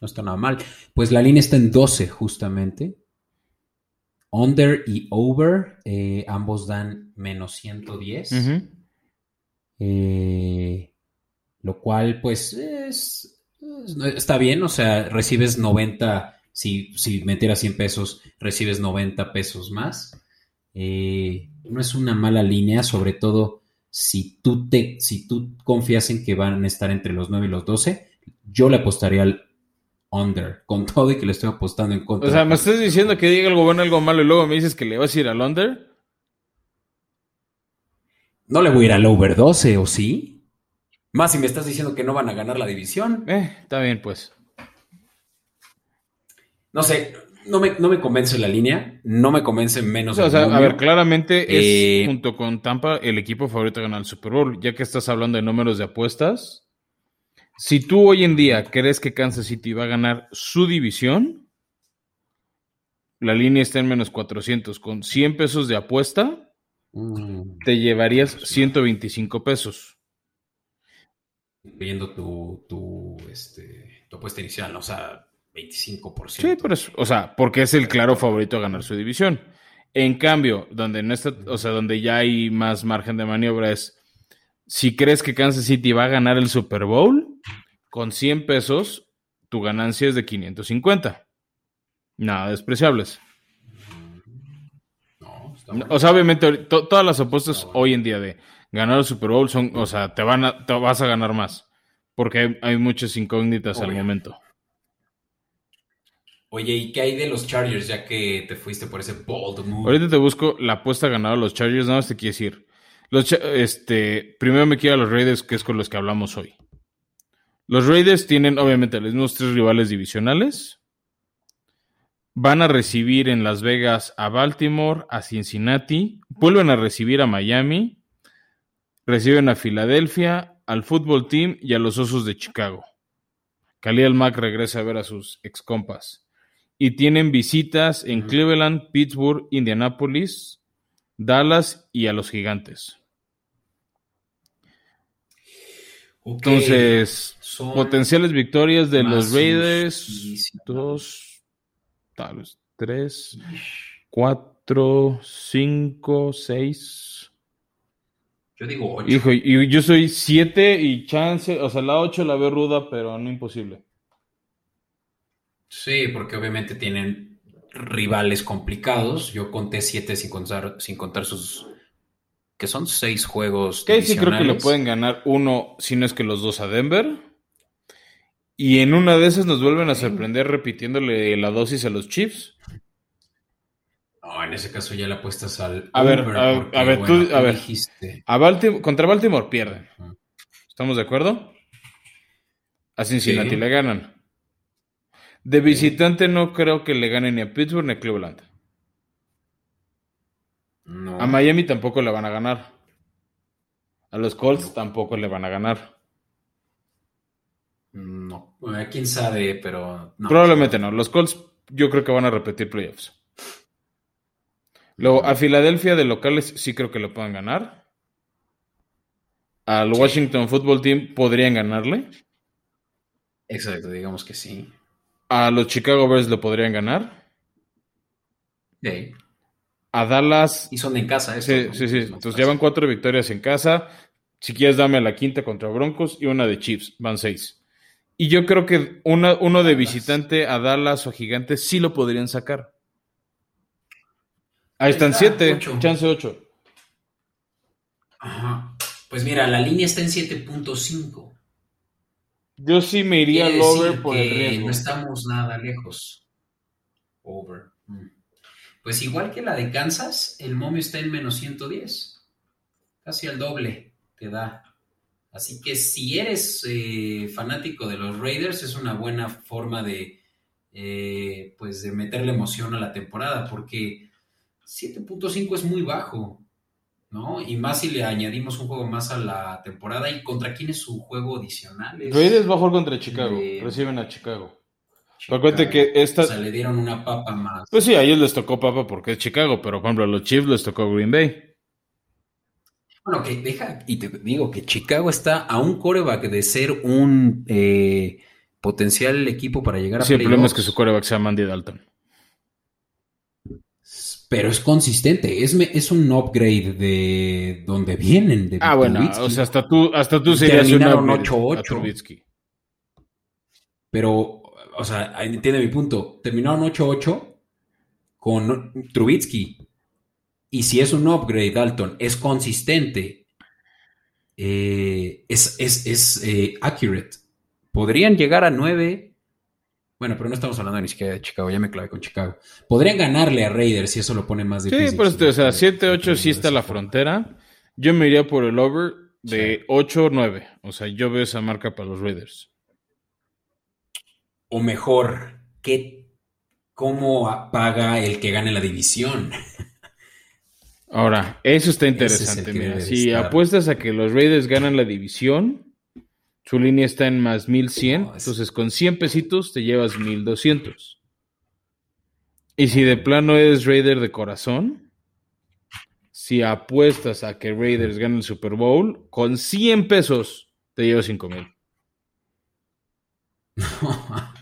no está nada mal. Pues la línea está en 12 justamente. Under y over, eh, ambos dan menos 110. Ujú. Eh, lo cual, pues, es, es- está bien, o sea, recibes 90, si, si metieras 100 pesos, recibes 90 pesos más. Eh, no es una mala línea, sobre todo si tú, te, si tú confías en que van a estar entre los 9 y los 12, yo le apostaría al under, con todo y que le estoy apostando en contra. O sea, me estás diciendo que diga algo bueno, algo malo y luego me dices que le vas a ir al under. No le voy a ir al over 12, ¿o sí? Más si me estás diciendo que no van a ganar la división. Eh, está bien, pues. No sé, no me, no me convence la línea, no me convence menos O sea, a ver, claramente Eh, es junto con Tampa el equipo favorito a ganar el Super Bowl. Ya que estás hablando de números de apuestas, si tú hoy en día crees que Kansas City va a ganar su división, la línea está en menos 400. Con 100 pesos de apuesta, Mm, te llevarías 125 pesos. Viendo tu, tu, este, tu apuesta inicial, ¿no? o sea, 25%. Sí, pero es- o sea, porque es el claro favorito a ganar su división. En cambio, donde no está, o sea, donde ya hay más margen de maniobra es si crees que Kansas City va a ganar el Super Bowl, con 100 pesos, tu ganancia es de 550. Nada despreciables. No, está bueno. O sea, obviamente, to- todas las apuestas bueno. hoy en día de ganar el Super Bowl son, o sea, te van a, te vas a ganar más. Porque hay, hay muchas incógnitas al momento. Oye, ¿y qué hay de los Chargers ya que te fuiste por ese bold move? Ahorita te busco la apuesta ganada a los Chargers, nada más te quiero decir. Este, primero me quiero a los Raiders, que es con los que hablamos hoy. Los Raiders tienen, obviamente, los mismos tres rivales divisionales. Van a recibir en Las Vegas a Baltimore, a Cincinnati. Vuelven a recibir a Miami. Reciben a Filadelfia, al Fútbol Team y a los Osos de Chicago. Khalil Mack regresa a ver a sus ex compas. Y tienen visitas en. Cleveland, Pittsburgh, Indianapolis, Dallas y a los Gigantes. Entonces, son potenciales victorias de los Raiders, 15. dos, tal vez tres, cuatro, cinco, seis. Yo digo 8. Hijo, y yo soy siete y chance, o sea, la ocho la veo ruda, pero no imposible. Sí, porque obviamente tienen rivales complicados. Yo conté siete sin contar, sin contar sus. que son seis juegos. Que sí creo que le pueden ganar uno, si no es que los dos a Denver. Y en una de esas nos vuelven a sorprender repitiéndole la dosis a los Chiefs. No, en ese caso ya le apuestas al. A ver, a- porque, a ver, tú- a ver. dijiste. A Baltim- contra Baltimore pierden. ¿Estamos de acuerdo? A Cincinnati Sí. le ganan. De visitante no creo que le ganen ni a Pittsburgh ni a Cleveland. No. A Miami tampoco le van a ganar. A los Colts tampoco le van a ganar. No. Bueno, quién sabe, pero. no. Probablemente no. Los Colts yo creo que van a repetir playoffs. Luego, a Filadelfia de locales sí creo que lo puedan ganar. Al Washington Football Team podrían ganarle. Exacto, digamos que sí. A los Chicago Bears lo podrían ganar. Sí. A Dallas Y son en casa, eso. Sí, ¿no? sí, sí. Entonces llevan cuatro victorias en casa. Si quieres, dame la quinta contra Broncos y una de Chiefs. Van seis. Y yo creo que una, uno de visitante a Dallas o a Gigantes sí lo podrían sacar. Ahí Ahí están está, siete, ocho. chance ocho. Ajá. Pues mira, la línea está en 7.5. Yo sí me iría al over por el riesgo. No estamos nada lejos. Over. Mm. Pues igual que la de Kansas, el momio está en menos 110. Casi al doble te da. Así que si eres eh, fanático de los Raiders, es una buena forma de, eh, pues de meterle emoción a la temporada, porque 7.5 es muy bajo, ¿no? Y más si le añadimos un juego más a la temporada. ¿Y contra quién es su juego adicional? Es- Raiders va a jugar contra Chicago. Reciben a Chicago. Acuérdate que esta- O sea, le dieron una papa más. Pues sí, a ellos les tocó papa porque es Chicago, pero por ejemplo a los Chiefs les tocó Green Bay. Bueno, que deja, y te digo que Chicago está a un coreback de ser un eh, potencial equipo para llegar a Sí, el problema es que playoffs. su quarterback sea Mandy Dalton. Pero es consistente, es, es un upgrade de donde vienen. De Ah, bueno, o sea, hasta tú, hasta tú serías un terminaron upgrade 8-8. a Trubisky. Pero, o sea, entiende mi punto. Terminaron 8-8 con Trubitsky. Y si es un upgrade, Dalton, es consistente, eh, es, es, es eh, accurate. Podrían llegar a 9. Bueno, pero no estamos hablando ni siquiera de Chicago, ya me clavé con Chicago. Podrían ganarle a Raiders si eso lo pone más difícil. Sí, este, o sea, Sí, 7-8 sí está la frontera. Yo me iría por el over de 8-9. O sea, yo veo esa marca para los Raiders. O mejor, ¿qué, ¿cómo paga el que gane la división? Ahora, eso está es interesante. Mira, si estar. apuestas a que los Raiders ganan la división, su línea está en más 1100. No, es- Entonces, con 100 pesitos te llevas 1200. Y si de plano eres Raider de corazón, si apuestas a que Raiders ganen el Super Bowl, con 100 pesos te llevas 5000.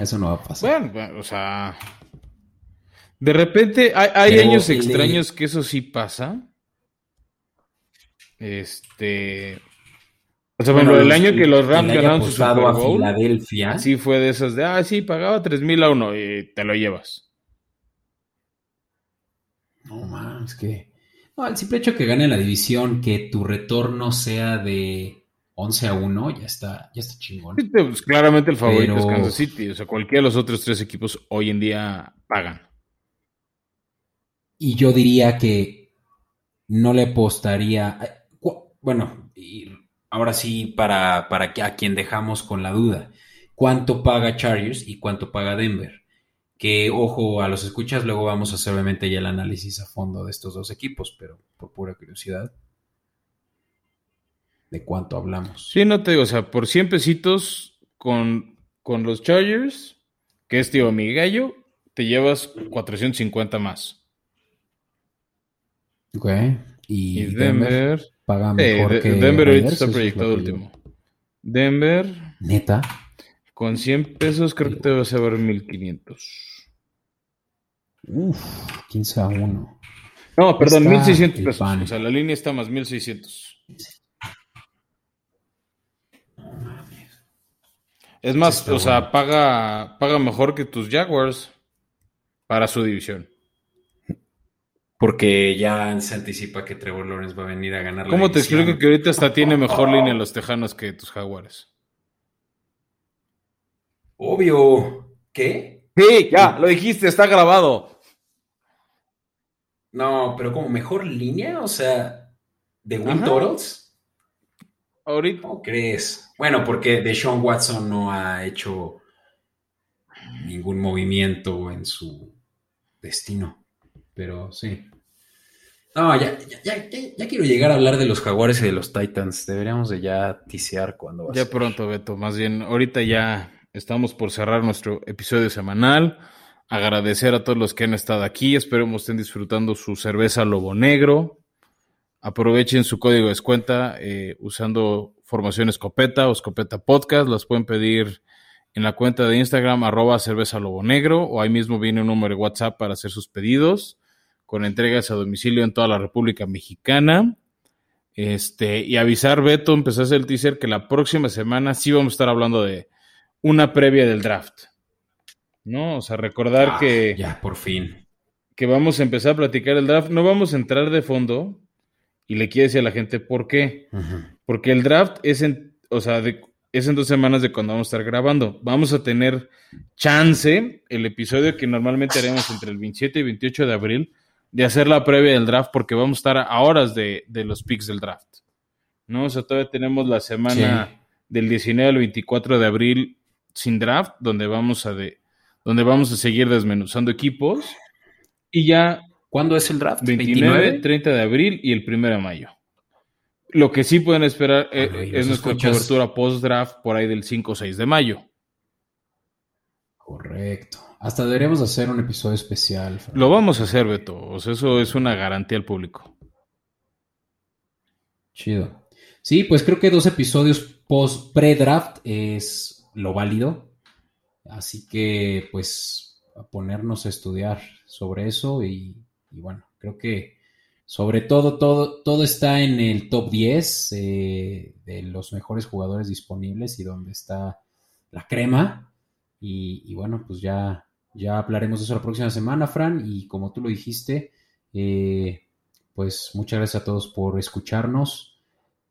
Eso no va a pasar. Bueno, bueno, o sea. De repente hay, años extraños que eso sí pasa. Este. O sea, bueno, el los- año que los Rams ganaron su Super a Bowl, Filadelfia. sí fue de esas de, ah, sí, pagaba 3 mil a uno y te lo llevas. No más, que. No, el simple hecho que gane la división, que tu retorno sea de 11 a 1, ya está, ya está chingón. Sí, pues, claramente el favorito es Kansas City. O sea, cualquiera de los otros tres equipos hoy en día pagan. Y yo diría que no le apostaría. eh, Bueno, y ahora sí, para, para que- a quien dejamos con la duda. ¿Cuánto paga Chargers y cuánto paga Denver? Que, ojo, a los escuchas, luego vamos a hacer obviamente ya el análisis a fondo de estos dos equipos, pero por pura curiosidad. ¿De cuánto hablamos? Sí, no te digo, o sea, por 100 pesitos con, con los Chargers, que es tío mi gallo, te llevas 450 más. Ok. Y, Y Denver, Denver. Paga mejor de- que Denver ahorita está proyectado último. Denver, Neta. con 100 pesos, creo que te vas a ver 1500. Uf, 15 a 1. No, perdón, Está 1600 el pesos. pan. O sea, la línea está más 1600. Es más, o sea, paga, paga mejor que tus Jaguars para su división. Porque ya se anticipa que Trevor Lawrence va a venir a ganar la ¿Cómo te explico que ahorita hasta tiene mejor línea los Tejanos que tus Jaguares? Obvio. ¿Qué? Sí, ya, lo dijiste, está grabado. No, pero como mejor línea, o sea, de win totals. Ahorita. ¿Cómo crees? Bueno, porque Deshaun Watson no ha hecho ningún movimiento en su destino. Pero sí. No, ya, ya, ya, ya- quiero llegar a hablar de los Jaguares y de los Titans. Deberíamos de ya tisear cuando va a Ya ser. pronto, Beto. Más bien, ahorita ya estamos por cerrar nuestro episodio semanal. Agradecer a todos los que han estado aquí. Esperemos estén disfrutando su cerveza Lobo Negro. Aprovechen su código de descuenta eh, usando Formación Escopeta o Escopeta Podcast. Las pueden pedir en la cuenta de Instagram, arroba cerveza Lobo Negro, o ahí mismo viene un número de WhatsApp para hacer sus pedidos, con entregas a domicilio en toda la República Mexicana. Este, y avisar, Beto, empezó a hacer el teaser que la próxima semana sí vamos a estar hablando de una previa del draft. ¿No? O sea, recordar Ah, que, Ya, por fin. que vamos a empezar a platicar el draft. No vamos a entrar de fondo. Y le quiero decir a la gente por qué. Porque el draft es en, o sea, de- es en dos semanas de cuando vamos a estar grabando. Vamos a tener chance, el episodio que normalmente haremos entre el 27 y 28 de abril, de hacer la previa del draft, porque vamos a estar a horas de, de los picks del draft. ¿No? O sea, todavía tenemos la semana Sí. del 19 al 24 de abril sin draft, donde vamos a de, donde vamos a seguir desmenuzando equipos. Y ya ¿Cuándo es el draft? 29, 30 de abril y el 1 de mayo. Lo que sí pueden esperar eh, y es nuestra escuchas. cobertura post-draft por ahí del 5 o 6 de mayo. Correcto. Hasta deberíamos hacer un episodio especial. Lo vamos a hacer, Beto. O sea, eso es una garantía al público. Chido. Sí, pues creo que dos episodios post pre-draft es lo válido. Así que, pues, a ponernos a estudiar sobre eso y, y bueno, creo que sobre todo, todo, todo está en el top 10 eh, de los mejores jugadores disponibles y donde está la crema. Y, y bueno, pues ya, ya hablaremos de eso la próxima semana, Fran. Y como tú lo dijiste, eh, pues muchas gracias a todos por escucharnos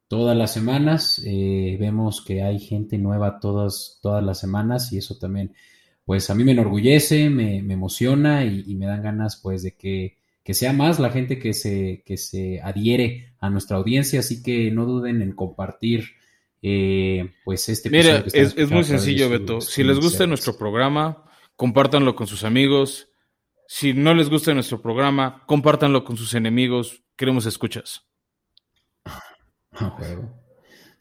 todas las semanas. Eh, vemos que hay gente nueva todas, todas las semanas y eso también, pues a mí me enorgullece, me, me emociona y, y me dan ganas, pues, de que, que sea más la gente que se, que se adhiere a nuestra audiencia. Así que no duden en compartir. eh, pues este Mira, es, es muy sencillo, Beto. Si les gusta nuestro programa, compártanlo con sus amigos. Si no les gusta nuestro programa, compártanlo con sus enemigos. Queremos escuchas. A huevo.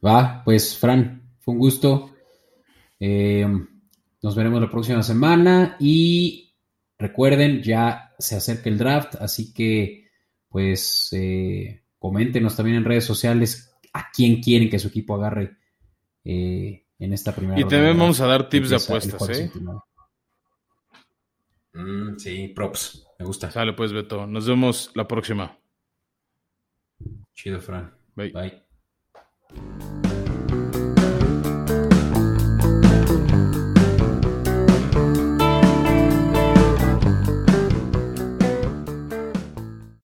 Va, pues Fran, fue un gusto. Eh, nos veremos la próxima semana y recuerden, ya se acerca el draft, así que pues eh, coméntenos también en redes sociales a quién quieren que su equipo agarre eh, en esta primera Y también vamos a dar tips de apuestas, ¿eh? 29. Mm, sí, props. Me gusta. Sale pues, Beto. Nos vemos la próxima. Chido, Fran. Bye. Bye.